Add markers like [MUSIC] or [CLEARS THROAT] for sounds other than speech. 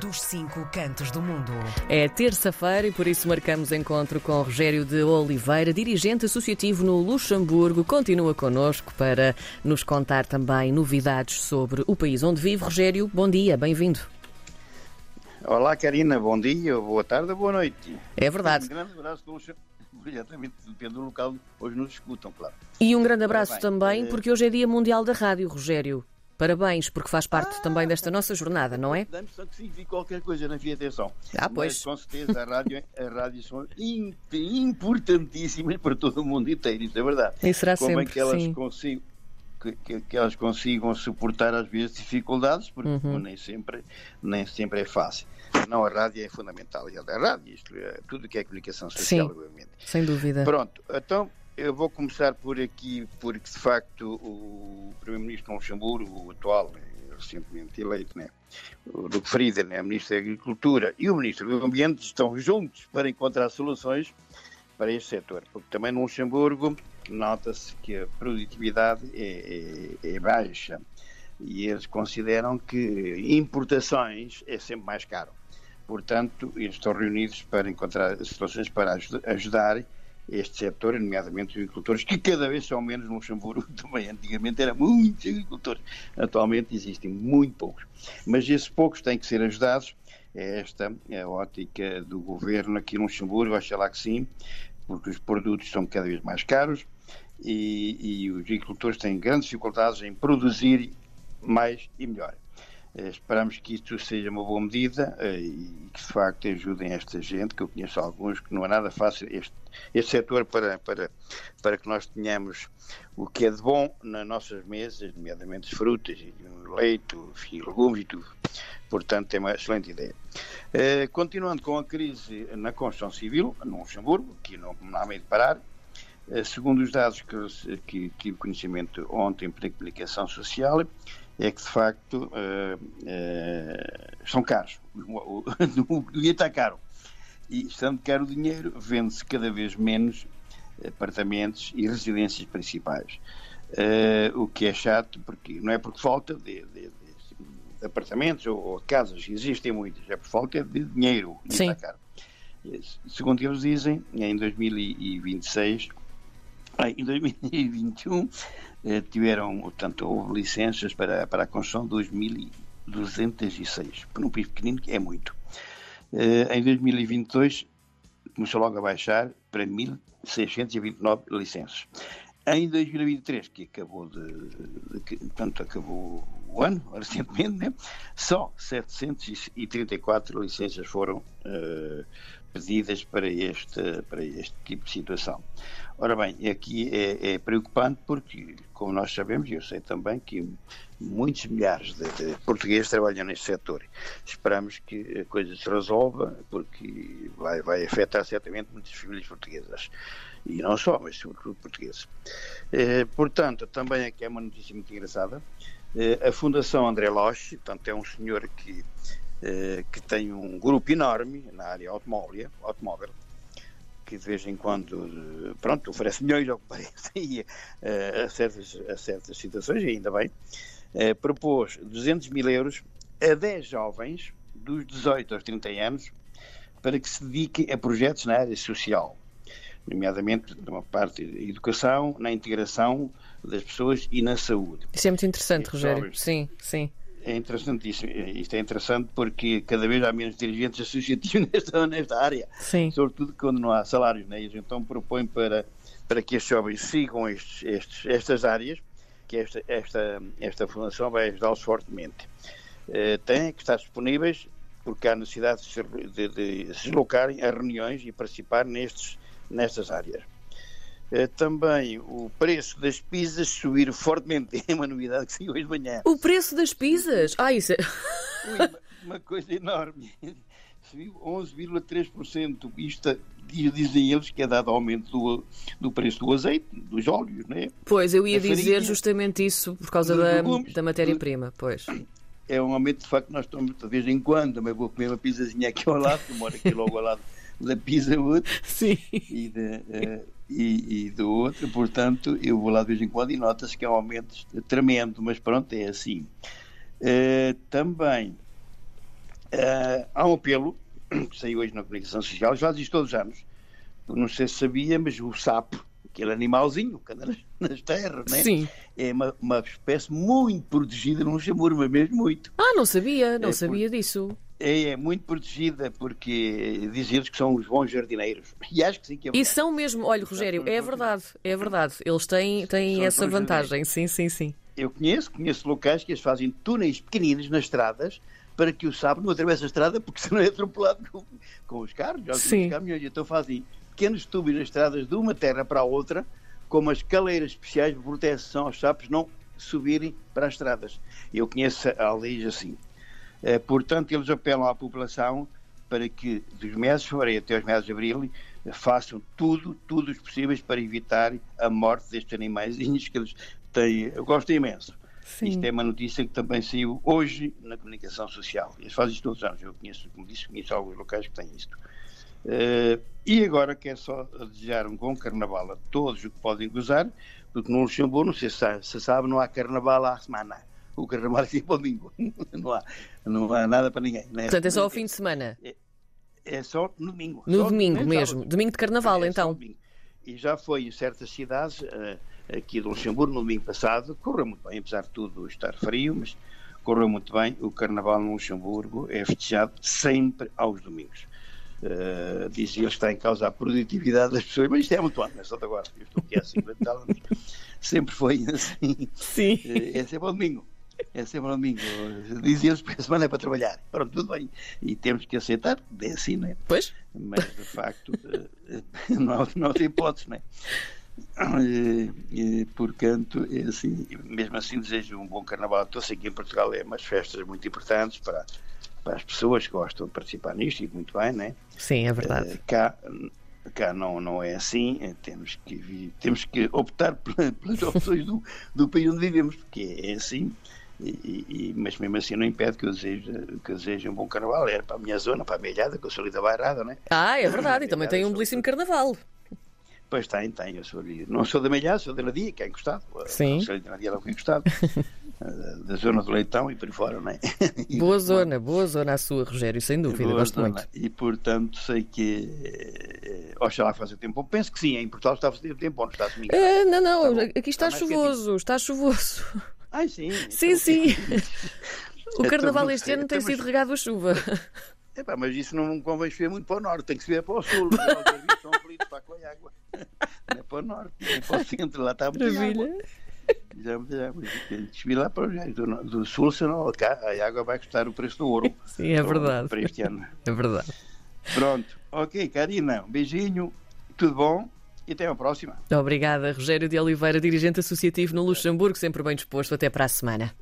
dos cinco cantos do mundo. É terça-feira e por isso marcamos encontro com Rogério de Oliveira, dirigente associativo no Luxemburgo. Continua connosco para nos contar também novidades sobre o país onde vive. Rogério, bom dia, bem-vindo. Olá, Karina, bom dia, boa tarde, boa noite. É verdade. Um grande abraço para o [LAUGHS] Exatamente, depende do local hoje nos escutam, claro. E um grande abraço também, eh, porque hoje é Dia Mundial da Rádio, Rogério. Parabéns, porque faz parte Ah! também desta nossa jornada, não é? Só que significa qualquer coisa, não havia atenção. Ah, pois. Mas, com certeza, a rádio, a rádio são im- importantíssimas para todo o mundo inteiro, isso é verdade. E será Como é sempre, que elas sim. consigam que, que- que elas consigam suportar às vezes dificuldades, porque Uhum. nem, sempre, nem sempre é fácil. Não, a rádio é fundamental. E a rádio, isto é, tudo que é comunicação social, Sim. obviamente. Sem dúvida. Pronto, então eu vou começar por aqui, porque de facto o Primeiro-Ministro de Luxemburgo, o atual, eh, recentemente eleito, né? o Duque Frieder, né? Ministro da Agricultura, e o Ministro do Ambiente estão juntos para encontrar soluções para este setor, porque também no Luxemburgo nota-se que a produtividade é, é- é baixa e eles consideram que importações é sempre mais caro. Portanto, eles estão reunidos para encontrar soluções para aju- ajudar este setor, nomeadamente os agricultores, que cada vez são menos no Luxemburgo também. Antigamente eram muitos agricultores, atualmente existem muito poucos. Mas esses poucos têm que ser ajudados. É esta a ótica do governo aqui no Luxemburgo, lá que sim, porque os produtos são cada vez mais caros e, e os agricultores têm grandes dificuldades em produzir mais e melhor. Eh, Esperamos que isto seja uma boa medida eh, e que de facto ajudem esta gente, que eu conheço alguns, que não é nada fácil este, este setor para, para, para que nós tenhamos o que é de bom nas nossas mesas, nomeadamente as frutas, leite, legumes e tudo. Portanto, é uma excelente ideia. Eh, continuando com a crise na construção civil, no Luxemburgo, que não, há meio de parar, segundo os dados que, que tive conhecimento ontem pela comunicação social, é que de facto eh, eh, são caros. O, o, [LAUGHS] está caro. E estando caro o dinheiro, vende-se cada vez menos apartamentos e residências principais. Eh, o que é chato, porque não é porque falta de, de- de apartamentos ou, ou casas, existem muitas, é por falta de dinheiro. Sim. está caro. Eh, Segundo eles dizem, em 2026 ah, Em 2021 eh, tiveram, portanto, houve licenças para, para a construção de 2.206. Para um país pequenino é muito. Eh, em 2022 começou logo a baixar para 1.629 licenças. Em 2023, que acabou de, de- portanto, acabou o ano, recentemente, né? só 734 licenças foram eh, pedidas para este, para este tipo de situação. Ora bem, aqui é, é preocupante porque, como nós sabemos, e eu sei também que muitos milhares de, de portugueses trabalham neste setor. Esperamos que a coisa se resolva, porque vai, vai afetar certamente muitas famílias portuguesas. E não só, mas sobretudo portugueses. Eh, portanto, também aqui é uma notícia muito engraçada. Eh, a Fundação André Loche, portanto, é um senhor que, eh, que tem um grupo enorme na área automóvel, automóvel que de vez em quando, eh, pronto, oferece milhões ao que [LAUGHS] parece a, certas, a certas situações, e ainda bem, propôs 200 mil euros a 10 jovens dos 18 aos 30 anos para que se dediquem a projetos na área social, nomeadamente numa parte da educação, na integração das pessoas e na saúde. Isso é muito interessante, Rogério. Sim, sim. É interessantíssimo. Isto é interessante porque cada vez há menos dirigentes associativos [LAUGHS] nesta, nesta área Sim. sobretudo quando não há salários, né? Eles então propõem para, para que estes jovens sigam estes, estes, estas áreas, que esta, esta, esta fundação vai ajudá-los fortemente. Têm que estar disponíveis, porque há necessidade de se, de, de se deslocarem a reuniões e participar nestes, nestas áreas. Eh, também o preço das pizzas subir fortemente, [LAUGHS] é uma novidade que saiu hoje de manhã. O preço das pizzas. Ah, isso é... Ui, uma, uma coisa enorme. [LAUGHS] Subiu 11,3%. Isto diz- dizem eles que é dado aumento do, do preço do azeite, dos óleos, né? Pois, eu ia dizer justamente isso por causa da, legumes, da matéria-prima. Pois. É um aumento, de facto, nós estamos de vez em quando. Também vou comer uma pizzazinha aqui ao lado, que moro aqui logo ao lado da Pizza Hut [LAUGHS] Sim. e, de, eh, e, e do outro, portanto, eu vou lá de vez em quando e nota-se que é um aumento tremendo, mas pronto, é assim. Eh, também Uh, há um apelo [CLEARS THROAT] que saiu hoje na comunicação social, já diz todos os anos. Não sei se sabia, mas o sapo, aquele animalzinho que anda nas, terras, né? Sim. é uma, uma espécie muito protegida no Luxemburgo, mas mesmo muito. Ah, não sabia, não É, sabia disso. É, é muito protegida porque dizem eles que são os bons jardineiros. [LAUGHS] E acho que sim que é E são mesmo, olha, Rogério, é verdade, é verdade. Eles têm, têm São essa vantagem, sim, sim, sim. Eu conheço, conheço locais que eles fazem túneis pequeninos nas estradas para que o sapo não atravesse a estrada porque [LAUGHS] senão é atropelado com, com os carros, Sim. os caminhões. Então fazem pequenos tubos nas estradas de uma terra para a outra, com umas caleiras especiais de proteção aos sapos não subirem para as estradas. Eu conheço aldeias assim. Eh, portanto, eles apelam à população para que, dos meses de fevereiro até aos meses de abril, façam tudo, tudo os possíveis para evitar a morte destes animais [LAUGHS] que eles têm. Eu gosto imenso. Sim. Isto é uma notícia que também saiu hoje na comunicação social. Eles fazem isto todos os anos. Eu conheço, como disse, conheço alguns locais que têm isto. Eh, e agora quero só desejar um bom carnaval a todos o que podem gozar, porque no Luxemburgo, não sei se se sabe, não há carnaval à semana. O carnaval é para o domingo. [LAUGHS] Não há, não há nada para ninguém. né? Portanto, é só ao fim de semana. É só no domingo. No Só domingo mesmo. sábado. Domingo de carnaval, É, só então. E já foi em certas cidades, eh, aqui de Luxemburgo, no domingo passado, correu muito bem, apesar de tudo estar frio, mas correu muito bem. O carnaval no Luxemburgo é festejado sempre aos domingos. Uh, dizia que está em causa a produtividade das pessoas, mas isto é muito ano, não é só de agora. Eu estou aqui há 50 anos, [LAUGHS] sempre foi assim. Sim. Eh, É sempre ao domingo. É sempre ao domingo. Dizia eles que a semana é para trabalhar. Pronto, tudo bem. E temos que aceitar, é assim, não é? Pois? mas de facto eh, [LAUGHS] não, há- não há hipótese, não é? E, e, portanto, é assim, mesmo assim desejo um bom carnaval a todos. Que em Portugal é umas festas muito importantes para, para as pessoas que gostam de participar nisto e muito bem, não é? Sim, é verdade. Eh, cá, cá não, não é assim, eh, temos que, temos que optar pela- [LAUGHS] pelas opções do, do país onde vivemos, porque é assim, e, e- mas mesmo assim não impede que eu deseje, que eu deseje um bom carnaval, era para a minha zona, para a minha ilhada, que eu sou ali da Bairrada, não é? Ah, é verdade. E também tem um belíssimo carnaval. Pois tem, tem, eu sou ali, não sou da Melhada, sou da Nadia, que é encostado, Sim. sou da Nadia, que é encostado, [LAUGHS] eh, da zona do Leitão e por fora, não é? [LAUGHS] Boa zona, boa zona a sua, Rogério, sem dúvida. Boa Gosto zona. muito. E portanto sei que eh, oxalá faça tempo bom. Penso que sim, em Portugal está a fazer tempo bom, não está a se. Ah, não, não, Tá bom. aqui está Está chuvoso, está chuvoso. Ai sim. Sim, então- sim. [LAUGHS] O Então, carnaval este sei, ano tem então, mas- sido regado a chuva. [LAUGHS] Epá, mas isso não convém chover muito para o norte, tem que se ver para o sul. [LAUGHS] São aflitos para com a água. Não é para o norte, não é para o centro, lá está muita água. Maravilha. Já água. Tem que subir lá para o do, do sul, senão cá a água vai custar o preço do ouro. Sim, é verdade. Para este ano. É verdade. Pronto. Ok, Karina, um beijinho, tudo bom e até a próxima. Obrigada, Rogério de Oliveira, dirigente associativo no Luxemburgo, sempre bem disposto. Até para a semana.